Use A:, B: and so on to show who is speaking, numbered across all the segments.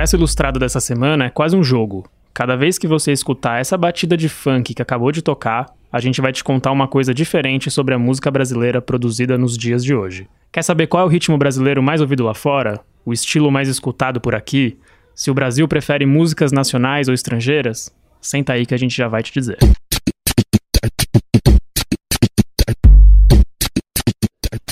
A: Expresso Ilustrado dessa semana é quase um jogo. Cada vez que você escutar essa batida de funk que acabou de tocar, a gente vai te contar uma coisa diferente sobre a música brasileira produzida nos dias de hoje. Quer saber qual é o ritmo brasileiro mais ouvido lá fora? O estilo mais escutado por aqui? Se o Brasil prefere músicas nacionais ou estrangeiras? Senta aí que a gente já vai te dizer.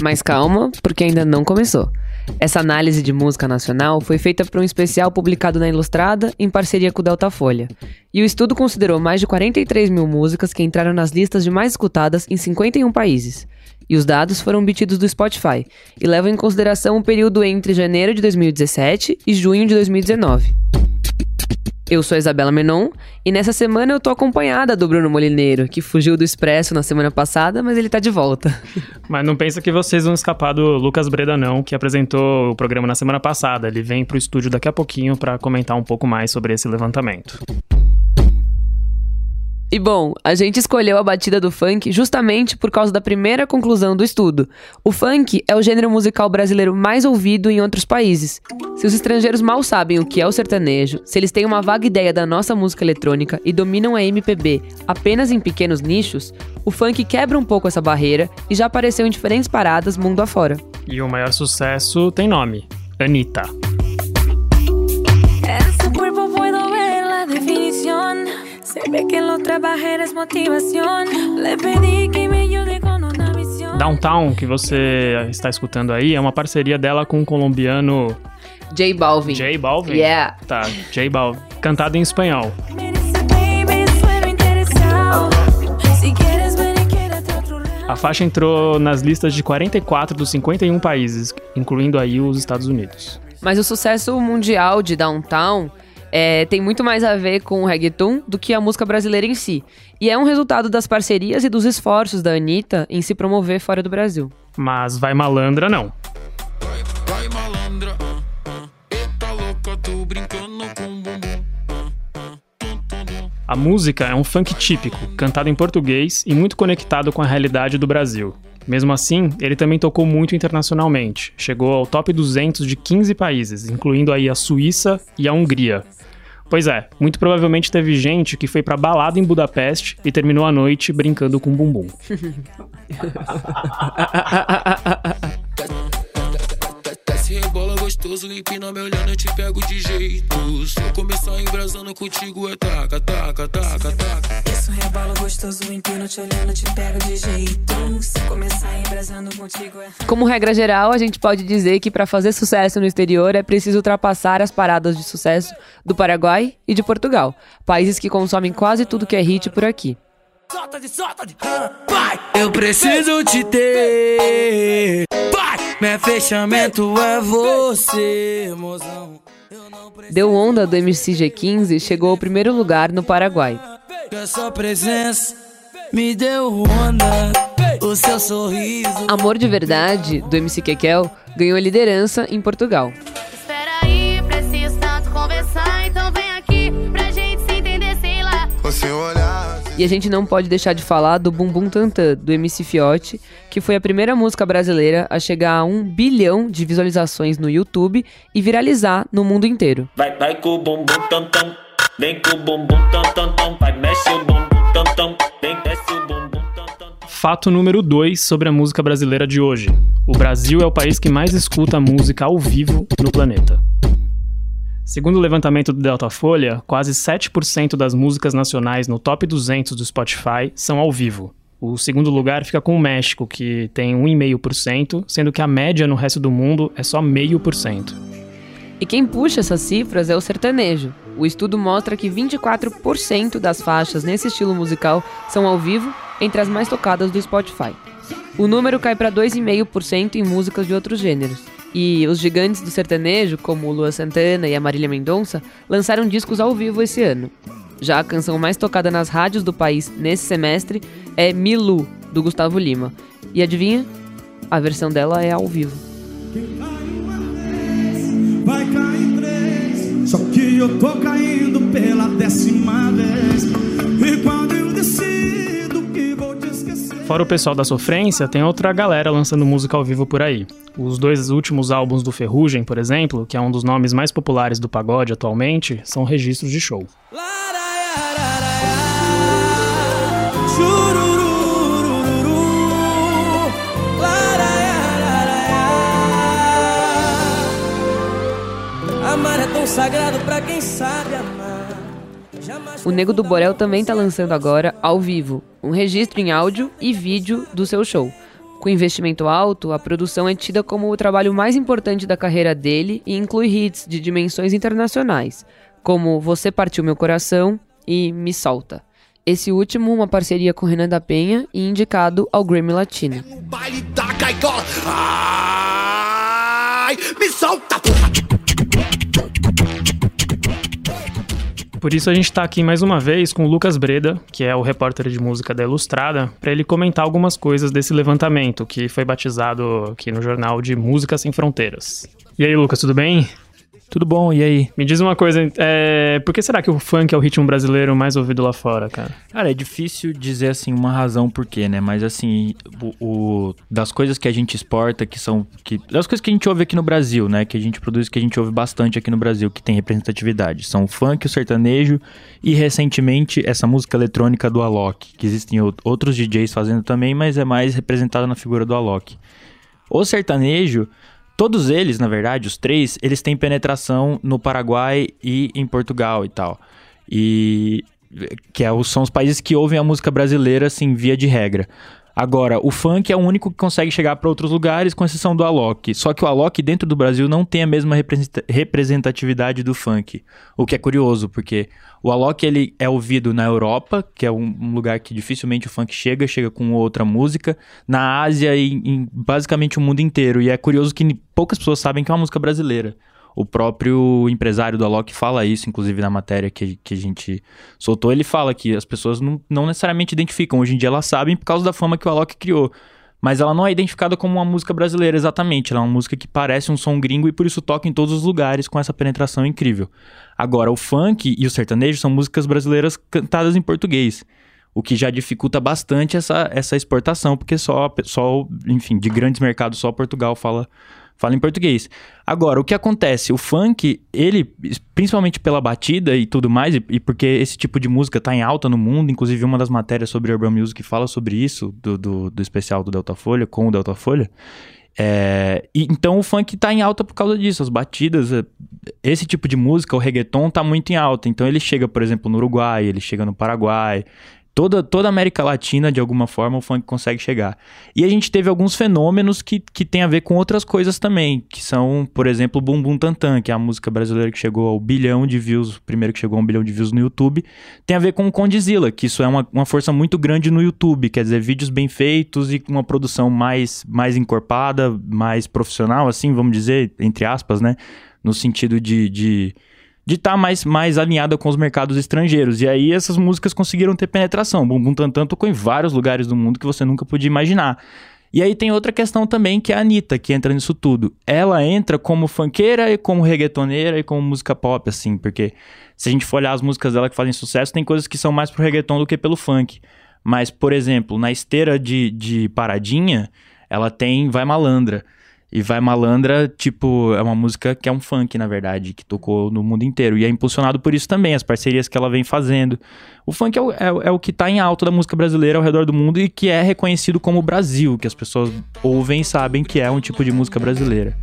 B: Mas calma, porque ainda não começou. Essa análise de música nacional foi feita para um especial publicado na Ilustrada em parceria com o Delta Folha. E o estudo considerou mais de 43 mil músicas que entraram nas listas de mais escutadas em 51 países. E os dados foram obtidos do Spotify e levam em consideração o período entre janeiro de 2017 e junho de 2019. Eu sou a Isabela Menon e nessa semana eu tô acompanhada do Bruno Molineiro, que fugiu do Expresso na semana passada, mas ele tá de volta.
A: Mas não pensa que vocês vão escapar do Lucas Breda não, que apresentou o programa na semana passada. Ele vem pro estúdio daqui a pouquinho para comentar um pouco mais sobre esse levantamento.
B: E bom, a gente escolheu a batida do funk justamente por causa da primeira conclusão do estudo. O funk é o gênero musical brasileiro mais ouvido em outros países. Se os estrangeiros mal sabem o que é o sertanejo, se eles têm uma vaga ideia da nossa música eletrônica e dominam a MPB apenas em pequenos nichos, o funk quebra um pouco essa barreira e já apareceu em diferentes paradas mundo afora.
A: E o maior sucesso tem nome: Anitta. Se ve que lo trabajé es motivación. Le pedí que me ayude con una misión. Downtown, que você está escutando aí, é uma parceria dela com o colombiano
B: J Balvin.
A: J Balvin?
B: Yeah.
A: Tá, J Balvin. Cantado em espanhol. A faixa entrou nas listas de 44 dos 51 países, incluindo aí os Estados Unidos.
B: Mas o sucesso mundial de Downtown é, tem muito mais a ver com o reggaeton do que a música brasileira em si. E é um resultado das parcerias e dos esforços da Anitta em se promover fora do Brasil.
A: Mas Vai Malandra não. Vai, vai malandra, uh, uh. Eita louca, tô brincando com bumbum. A música é um funk típico, cantado em português e muito conectado com a realidade do Brasil. Mesmo assim, ele também tocou muito internacionalmente. Chegou ao top 200 de 15 países, incluindo aí a Suíça e a Hungria. Pois é, muito provavelmente teve gente que foi pra balada em Budapeste e terminou a noite brincando com bumbum. gostoso, empina olhando, eu te pego de jeito. Se eu começar embrasando contigo, é taca, taca, taca, taca. Isso rebala gostoso, empina te olhando, te pego de jeito. Se começar embrasando contigo, é.
B: Como regra geral, a gente pode dizer que para fazer sucesso no exterior é preciso ultrapassar as paradas de sucesso do Paraguai e de Portugal, países que consomem quase tudo que é hit por aqui. Solta de, solta de, vai! Eu preciso te ter. Vai! Meu fechamento é você, mozão. Deu onda do MCG15 chegou ao primeiro lugar no Paraguai. Essa presença me deu onda. O seu sorriso. Amor de Verdade, do MC Kekel, ganhou liderança em Portugal. Espera aí, preciso tanto conversar, então vem aqui pra gente se entender, sei lá. Você olhar e a gente não pode deixar de falar do Bumbum Tantan, do MC Fiote, que foi a primeira música brasileira a chegar a um bilhão de visualizações no YouTube e viralizar no mundo inteiro. Vai, vai com o bumbum tantam, vem com o bumbum tantam, vai, mexe o bumbum tantam, vem, desce o bumbum tantam.
A: Fato número 2 sobre a música brasileira de hoje. O Brasil é o país que mais escuta música ao vivo no planeta. Segundo o levantamento do Datafolha, quase 7% das músicas nacionais no top 200 do Spotify são ao vivo. O segundo lugar fica com o México, que tem 1,5%, sendo que a média no resto do mundo é só 0,5%.
B: E quem puxa essas cifras é o sertanejo. O estudo mostra que 24% das faixas nesse estilo musical são ao vivo, entre as mais tocadas do Spotify. O número cai para 2,5% em músicas de outros gêneros. E os gigantes do sertanejo, como Lua Santana e a Marília Mendonça, lançaram discos ao vivo esse ano. Já a canção mais tocada nas rádios do país nesse semestre é Milu, do Gustavo Lima. E adivinha? A versão dela é ao vivo. Vai cair só que eu tô caindo pela décima vez. E quando eu decido que vou te esquecer.
A: Fora o pessoal da sofrência, tem outra galera lançando música ao vivo por aí. Os dois últimos álbuns do Ferrugem, por exemplo, que é um dos nomes mais populares do pagode atualmente, são registros de show.
B: Amar sagrado pra quem sabe amar. O Nego do Borel também está lançando agora, ao vivo, um registro em áudio e vídeo do seu show. Com investimento alto, a produção é tida como o trabalho mais importante da carreira dele e inclui hits de dimensões internacionais, como Você Partiu Meu Coração e Me Solta. Esse último, uma parceria com Renan da Penha e indicado ao Grammy Latino. Ai,
A: Por isso a gente está aqui mais uma vez com o Lucas Breda, que é o repórter de música da Ilustrada, para ele comentar algumas coisas desse levantamento que foi batizado aqui no jornal de Música Sem Fronteiras. E aí, Lucas, tudo bem?
C: Tudo bom, e aí?
A: Me diz uma coisa, é... por que será que o funk é o ritmo brasileiro mais ouvido lá fora, cara?
C: Cara, é difícil dizer, assim, uma razão por quê, né? Mas, assim, o, o, das coisas que a gente exporta, que são... Que, das coisas que a gente ouve aqui no Brasil, né? Que a gente produz, que a gente ouve bastante aqui no Brasil, que tem representatividade. São o funk, o sertanejo e, recentemente, essa música eletrônica do Alok, que existem outros DJs fazendo também, mas é mais representada na figura do Alok. O sertanejo Todos eles, na verdade, os três, eles têm penetração no Paraguai e em Portugal e tal. E que é, são os países que ouvem a música brasileira, assim, via de regra. Agora, o funk é o único que consegue chegar para outros lugares, com exceção do Alok. Só que o Alok dentro do Brasil não tem a mesma representatividade do funk. O que é curioso, porque o Alok ele é ouvido na Europa, que é um, lugar que dificilmente o funk chega, chega com outra música, na Ásia e em basicamente o mundo inteiro. E é curioso que poucas pessoas sabem que é uma música brasileira. O próprio empresário do Alok fala isso, inclusive na matéria que, que a gente soltou. Ele fala que as pessoas não, não necessariamente identificam. Hoje em dia elas sabem por causa da fama que o Alok criou. Mas ela não é identificada como uma música brasileira exatamente. Ela é uma música que parece um som gringo e por isso toca em todos os lugares com essa penetração incrível. Agora, o funk e o sertanejo são músicas brasileiras cantadas em português. O que já dificulta bastante essa, essa exportação, porque só, só, enfim, de grandes mercados, só Portugal fala fala em português. Agora, o que acontece? O funk, ele, principalmente pela batida e tudo mais, e, e, porque esse tipo de música tá em alta no mundo, inclusive uma das matérias sobre Urban Music fala sobre isso, do, do, do especial do Delta Folha, com o Delta Folha. É, e, então o funk tá em alta por causa disso, as batidas, é, esse tipo de música, o reggaeton tá muito em alta. Então ele chega, por exemplo, no Uruguai, ele chega no Paraguai, Toda, toda a América Latina, de alguma forma, o funk consegue chegar. E a gente teve alguns fenômenos que, que tem a ver com outras coisas também, que são, por exemplo, o Bum Bum Tantan, que é a música brasileira que chegou ao bilhão de views, o primeiro que chegou a um bilhão de views no YouTube, tem a ver com o Condizila, que isso é uma, uma força muito grande no YouTube, quer dizer, vídeos bem feitos e com uma produção mais, mais encorpada, mais profissional, assim, vamos dizer, entre aspas, né? No sentido de, de de estar tá mais, mais alinhada com os mercados estrangeiros. E aí essas músicas conseguiram ter penetração. Bumbum Tantan tocou em vários lugares do mundo que você nunca podia imaginar. E aí tem outra questão também, que é a Anitta, que entra nisso tudo. Ela entra como funkeira e como reggaetoneira e como música pop, assim, porque se a gente for olhar as músicas dela que fazem sucesso, tem coisas que são mais pro reggaeton do que pelo funk. Mas, por exemplo, na esteira de, de Paradinha, ela tem Vai Malandra. E Vai Malandra, tipo, é uma música que é um funk, na verdade, que tocou no mundo inteiro. E é impulsionado por isso também, as parcerias que ela vem fazendo. O funk é o, é, é o que tá em alta da música brasileira ao redor do mundo e que é reconhecido como Brasil, que as pessoas ouvem e sabem que é um tipo de música brasileira.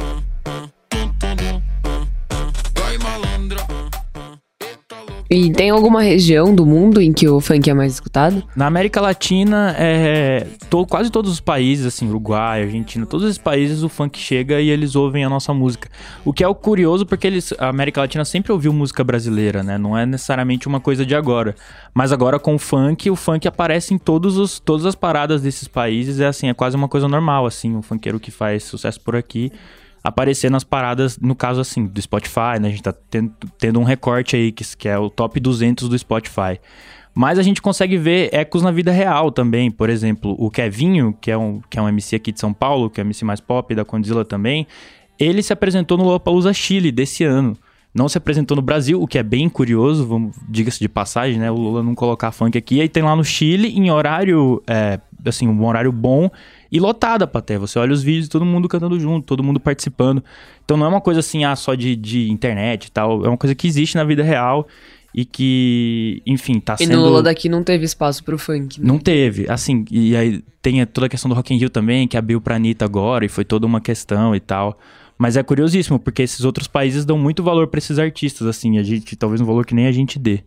B: E tem alguma região do mundo em que o funk é mais escutado?
C: Na América Latina, é, to, quase todos os países, assim, Uruguai, Argentina, todos esses países o funk chega e eles ouvem a nossa música. O que é o curioso porque eles, a América Latina sempre ouviu música brasileira, né? Não é necessariamente uma coisa de agora. Mas agora com o funk, o funk aparece em todos os, todas as paradas desses países. É assim, é quase uma coisa normal, assim, um funkeiro que faz sucesso por aqui aparecer nas paradas, no caso assim, do Spotify, né? A gente tá tendo, tendo um recorte aí, que, que é o top 200 do Spotify. Mas a gente consegue ver ecos na vida real também. Por exemplo, o Kevinho, que é um, que é um MC aqui de São Paulo, que é MC mais pop da Condzilla também, ele se apresentou no Lollapalooza Chile desse ano. Não se apresentou no Brasil, o que é bem curioso, vamos diga-se de passagem, né? O Lula não colocar funk aqui. Aí tem lá no Chile, em horário é, assim, um horário bom e lotada a plateia. Você olha os vídeos, todo mundo cantando junto, todo mundo participando. Então não é uma coisa assim, ah, só de, de internet e tal. É uma coisa que existe na vida real e que, enfim, tá
B: e
C: sendo...
B: no Lula daqui não teve espaço pro funk, né?
C: Não teve, assim, e aí tem toda a questão do Rock in Rio também, que abriu pra Anitta agora, e foi toda uma questão e tal. Mas é curiosíssimo, porque esses outros países dão muito valor pra esses artistas, assim, a gente, talvez um valor que nem a gente dê.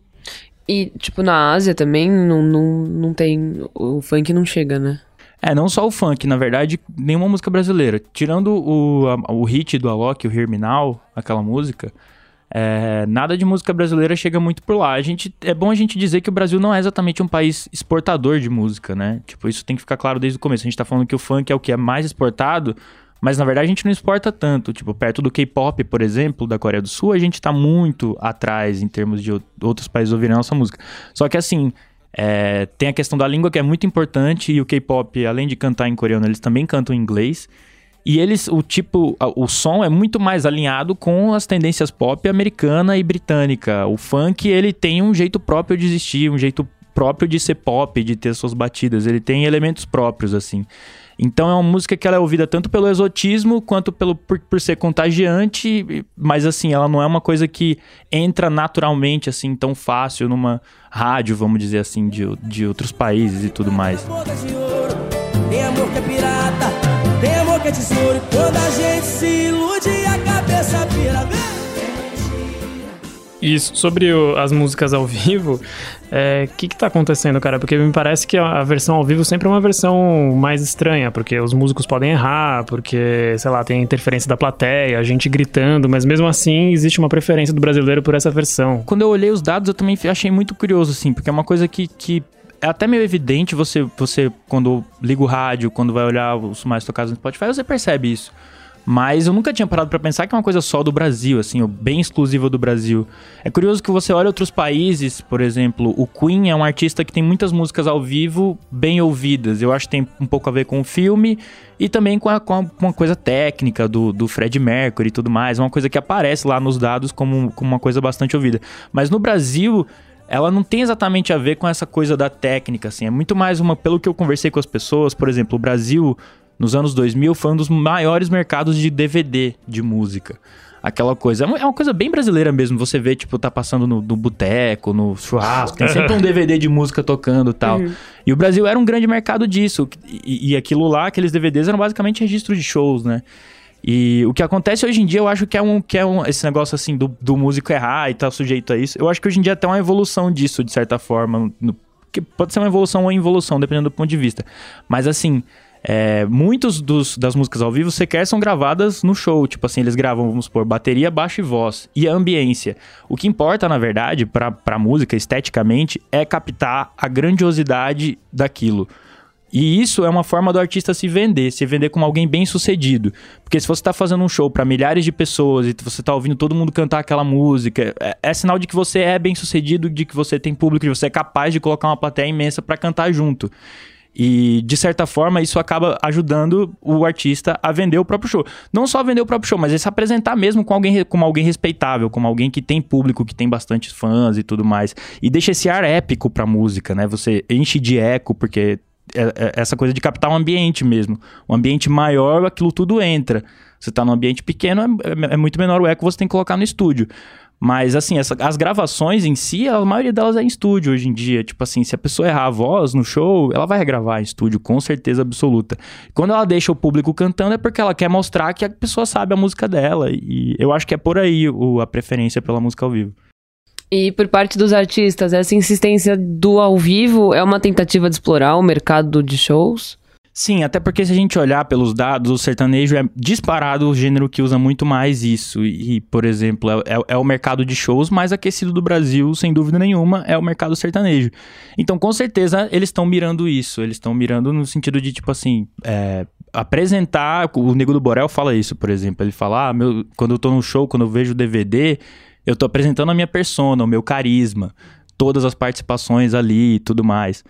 B: E, tipo, na Ásia também não, não, não tem. O funk não chega, né?
C: É, não só o funk, na verdade, nenhuma música brasileira. Tirando o, a- o hit do Alok, o Now, aquela música, é, nada de música brasileira chega muito por lá. A gente, é bom a gente dizer que o Brasil não é exatamente um país exportador de música, né? Tipo, isso tem que ficar claro desde o começo. A gente tá falando que o funk é o que é mais exportado, mas na verdade a gente não exporta tanto. Tipo, perto do K-pop, por exemplo, da Coreia do Sul, a gente tá muito atrás em termos de ou- outros países ouvirem a nossa música. Só que assim, é, tem a questão da língua que é muito importante e o K-pop, além de cantar em coreano, eles também cantam em inglês. E eles, o tipo, o som é muito mais alinhado com as tendências pop americana e britânica. O funk, ele tem um jeito próprio de existir, um jeito próprio de ser pop, de ter suas batidas. Ele tem elementos próprios, assim. Então é uma música que ela é ouvida tanto pelo exotismo quanto pelo por, por ser contagiante, mas assim, ela não é uma coisa que entra naturalmente assim tão fácil numa rádio, vamos dizer assim, de, de outros países e tudo mais.
D: Tem amor que é pirata, tem amor que é tesouro. Quando a gente se ilude, a cabeça vira.
A: Isso, sobre o- as músicas ao vivo, o que que tá acontecendo, cara? Porque me parece que a, a versão ao vivo sempre é uma versão mais estranha, porque os músicos podem errar, porque, sei lá, tem a interferência da plateia, a gente gritando, mas mesmo assim existe uma preferência do brasileiro por essa versão.
C: Quando eu olhei os dados, eu também achei muito curioso, assim, porque é uma coisa que, que é até meio evidente você, você, quando liga o rádio, quando vai olhar os mais tocados no Spotify, você percebe isso. Mas eu nunca tinha parado pra pensar que é uma coisa só do Brasil, assim, bem exclusiva do Brasil. É curioso que você olha outros países, por exemplo, o Queen é um artista que tem muitas músicas ao vivo bem ouvidas. Eu acho que tem um pouco a ver com o filme e também com, a, com a- uma coisa técnica do, do Fred Mercury e tudo mais. É uma coisa que aparece lá nos dados como, como uma coisa bastante ouvida. Mas no Brasil, ela não tem exatamente a ver com essa coisa da técnica, assim. É muito mais uma. Pelo que eu conversei com as pessoas, por exemplo, o Brasil, nos anos 2000, foi um dos maiores mercados de DVD de música. Aquela coisa. É uma- é uma coisa bem brasileira mesmo. Você vê, tipo, tá passando no, no boteco, no churrasco, tem sempre um DVD de música tocando e tal. E o Brasil era um grande mercado disso. E, e aquilo lá, aqueles DVDs eram basicamente registro de shows, né? E o que acontece hoje em dia, eu acho que é um que é um, esse negócio assim do, do músico errar e tá sujeito a isso. Eu acho que hoje em dia até uma evolução disso, de certa forma. No- que pode ser uma evolução ou involução, dependendo do ponto de vista. Mas assim, é, muitos dos, das músicas ao vivo sequer são gravadas no show. Tipo assim, eles gravam, vamos supor, bateria, baixo e voz. E a ambiência. O que importa, na verdade, pra, pra música, esteticamente, é captar a grandiosidade daquilo. E isso é uma forma do artista se vender, se vender como alguém bem sucedido. Porque se você tá fazendo um show pra milhares de pessoas e você tá ouvindo todo mundo cantar aquela música, é, é sinal de que você é bem sucedido, de que você tem público, de que você é capaz de colocar uma plateia imensa pra cantar junto. E, de certa forma, isso acaba ajudando o artista a vender o próprio show. Não só vender o próprio show, mas é se apresentar mesmo com alguém, como alguém respeitável, como alguém que tem público, que tem bastante fãs e tudo mais. E deixa esse ar épico pra música, né? Você enche de eco, porque é- é essa coisa de captar um ambiente mesmo. Um ambiente maior, aquilo tudo entra. Você tá num ambiente pequeno, é, é muito menor o eco que você tem que colocar no estúdio. Mas, assim, essa- as gravações em si, a maioria delas é em estúdio hoje em dia. Tipo assim, se a pessoa errar a voz no show, ela vai regravar em estúdio, com certeza absoluta. Quando ela deixa o público cantando, é porque ela quer mostrar que a pessoa sabe a música dela. E eu acho que é por aí o- a preferência pela música ao vivo.
B: E por parte dos artistas, essa insistência do ao vivo é uma tentativa de explorar o mercado de shows?
C: Sim, até porque se a gente olhar pelos dados, o sertanejo é disparado o gênero que usa muito mais isso. E, por exemplo, é, é- é o mercado de shows mais aquecido do Brasil, sem dúvida nenhuma, é o mercado sertanejo. Então, com certeza, eles estão mirando isso. Eles estão mirando no sentido de, tipo assim, é, apresentar. O Nego do Borel fala isso, por exemplo. Ele fala: ah, meu, quando eu tô no show, quando eu vejo o DVD, eu tô apresentando a minha persona, o meu carisma, todas as participações ali e tudo mais.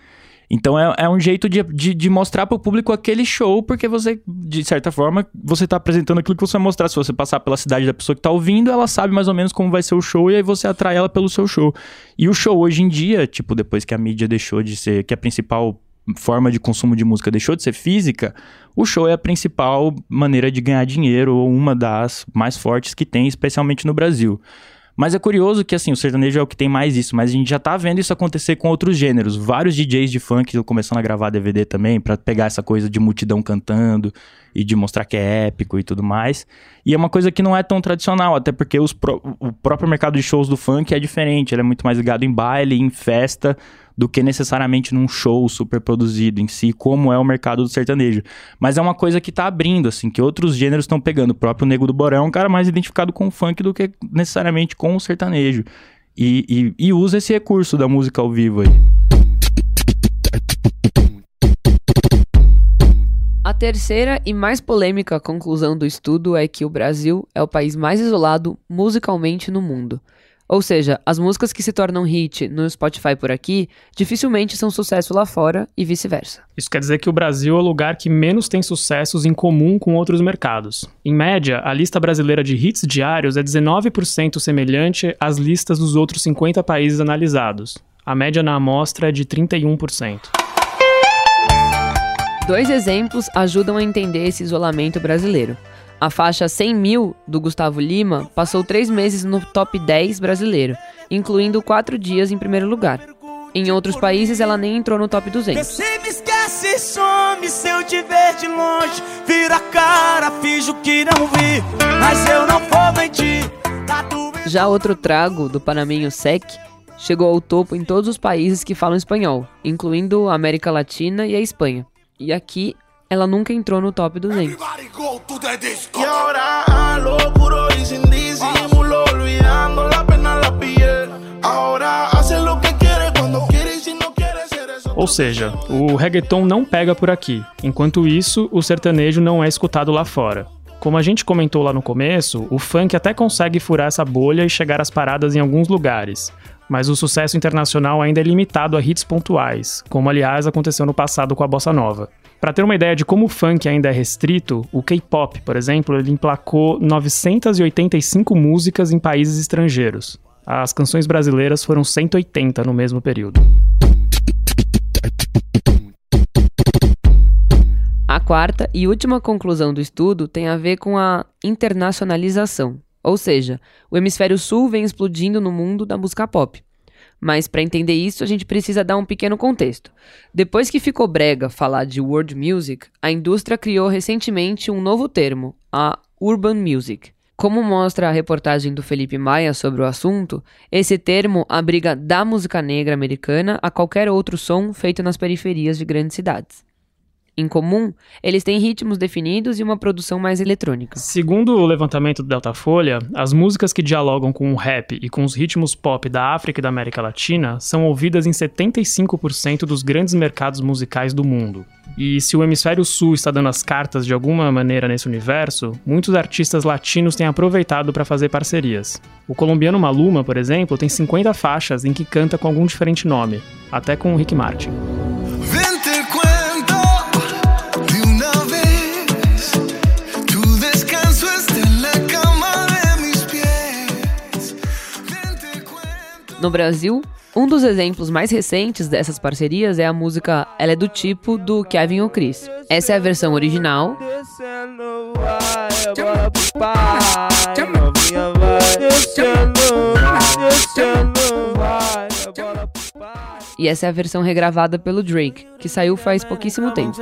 C: Então é, é um jeito de, de, de mostrar pro público aquele show, porque você, de certa forma, você tá apresentando aquilo que você vai mostrar. Se você passar pela cidade da pessoa que tá ouvindo, ela sabe mais ou menos como vai ser o show e aí você atrai ela pelo seu show. E o show hoje em dia, tipo, depois que a mídia deixou de ser, que a principal forma de consumo de música deixou de ser física, o show é a principal maneira de ganhar dinheiro, ou uma das mais fortes que tem, especialmente no Brasil. Mas é curioso que, assim, o sertanejo é o que tem mais isso, mas a gente já tá vendo isso acontecer com outros gêneros. Vários DJs de funk estão começando a gravar DVD também, para pegar essa coisa de multidão cantando e de mostrar que é épico e tudo mais. E é uma coisa que não é tão tradicional, até porque pro... o próprio mercado de shows do funk é diferente, ele é muito mais ligado em baile, em festa, do que necessariamente num show super produzido em si, como é o mercado do sertanejo. Mas é uma coisa que tá abrindo, assim, que outros gêneros estão pegando. O próprio Nego do Borão é um cara mais identificado com o funk do que necessariamente com o sertanejo. E, e, e usa esse recurso da música ao vivo aí.
B: A terceira e mais polêmica conclusão do estudo é que o Brasil é o país mais isolado musicalmente no mundo. Ou seja, as músicas que se tornam hit no Spotify por aqui dificilmente são sucesso lá fora e vice-versa.
A: Isso quer dizer que o Brasil é o lugar que menos tem sucessos em comum com outros mercados. Em média, a lista brasileira de hits diários é 19% semelhante às listas dos outros 50 países analisados. A média na amostra é de 31%.
B: Dois exemplos ajudam a entender esse isolamento brasileiro. A faixa 100 mil do Gustavo Lima passou três meses no top 10 brasileiro, incluindo quatro dias em primeiro lugar. Em outros países, ela nem entrou no top 200.
D: Você me esquece, some se eu te ver de longe. Vira a cara, finjo que não vi, mas eu não vou mentir. Tá
B: Já outro trago do Panamenho Sec chegou ao topo em todos os países que falam espanhol, incluindo a América Latina e a Espanha. E aqui ela nunca entrou no top 200.
A: Ou seja, o reggaeton não pega por aqui. Enquanto isso, o sertanejo não é escutado lá fora. Como a gente comentou lá no começo, o funk até consegue furar essa bolha e chegar às paradas em alguns lugares, mas o sucesso internacional ainda é limitado a hits pontuais, como aliás aconteceu no passado com a bossa nova. Para ter uma ideia de como o funk ainda é restrito, o K-pop, por exemplo, ele emplacou 985 músicas em países estrangeiros. As canções brasileiras foram 180 no mesmo período.
B: A quarta e última conclusão do estudo tem a ver com a internacionalização, ou seja, o hemisfério sul vem explodindo no mundo da música pop. Mas para entender isso, a gente precisa dar um pequeno contexto. Depois que ficou brega falar de world music, a indústria criou recentemente um novo termo, a urban music. Como mostra a reportagem do Felipe Maia sobre o assunto, esse termo abriga da música negra americana a qualquer outro som feito nas periferias de grandes cidades. Em comum, eles têm ritmos definidos e uma produção mais eletrônica.
A: Segundo o levantamento do Datafolha, as músicas que dialogam com o rap e com os ritmos pop da África e da América Latina são ouvidas em 75% dos grandes mercados musicais do mundo. E se o hemisfério sul está dando as cartas de alguma maneira nesse universo, muitos artistas latinos têm aproveitado para fazer parcerias. O colombiano Maluma, por exemplo, tem 50 faixas em que canta com algum diferente nome, até com o Rick Martin.
B: No Brasil, um dos exemplos mais recentes dessas parcerias é a música Ela é do Tipo do Kevin O'Chris. Essa é a versão original. E essa é a versão regravada pelo Drake, que saiu faz pouquíssimo tempo.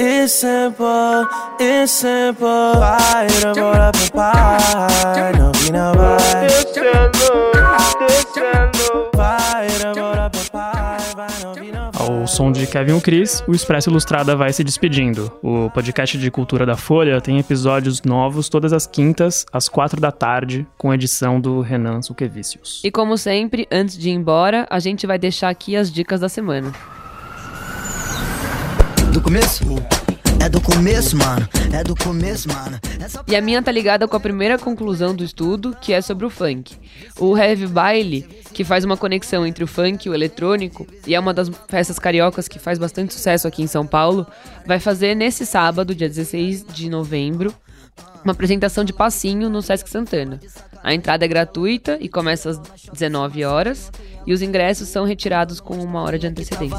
B: It's simple, it's simple. Vai, bora pro pai, não vi na vai. Ao som de Kevin Cris, o Expresso Ilustrada vai se despedindo. O podcast de cultura da Folha tem episódios novos todas as quintas, às quatro da tarde, com edição do Renan Suquevicius. E como sempre, antes de ir embora, a gente vai deixar aqui as dicas da semana do começo? É do começo, mano. É do começo, mano. Essa... E a minha tá ligada com a primeira conclusão do estudo, que é sobre o funk. O Heavy Baile, que faz uma conexão entre o funk e o eletrônico, e é uma das festas cariocas que faz bastante sucesso aqui em São Paulo, vai fazer nesse sábado, dia 16 de novembro, uma apresentação de passinho no Sesc Santana. A entrada é gratuita e começa às 19 horas e os ingressos são retirados com uma hora de antecedência.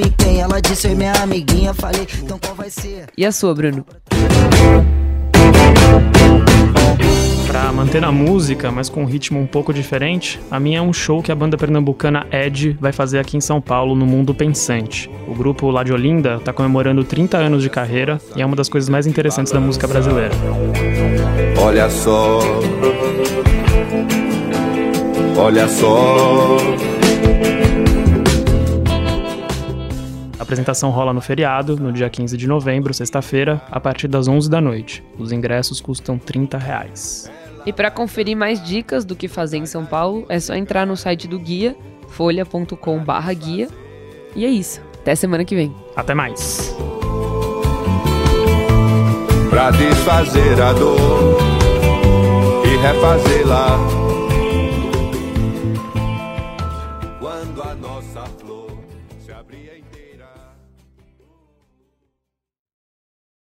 E: E quem? Ela disse
A: Pra manter na música, mas com um ritmo um pouco diferente, a minha é um show que a banda pernambucana Ed vai fazer aqui em São Paulo, no Mundo Pensante. O grupo lá de Olinda tá comemorando 30 anos de carreira e é uma das coisas mais interessantes da música brasileira.
F: Olha só. Olha só.
A: Apresentação rola no feriado, no dia 15 de novembro, sexta-feira, a partir das 11 da noite. Os ingressos custam 30 reais.
B: E para conferir mais dicas do que fazer em São Paulo, é só entrar no site do guia, folha.com/guia. E é isso. Até semana que vem.
A: Até mais!
F: Pra desfazer a dor e refazê-la.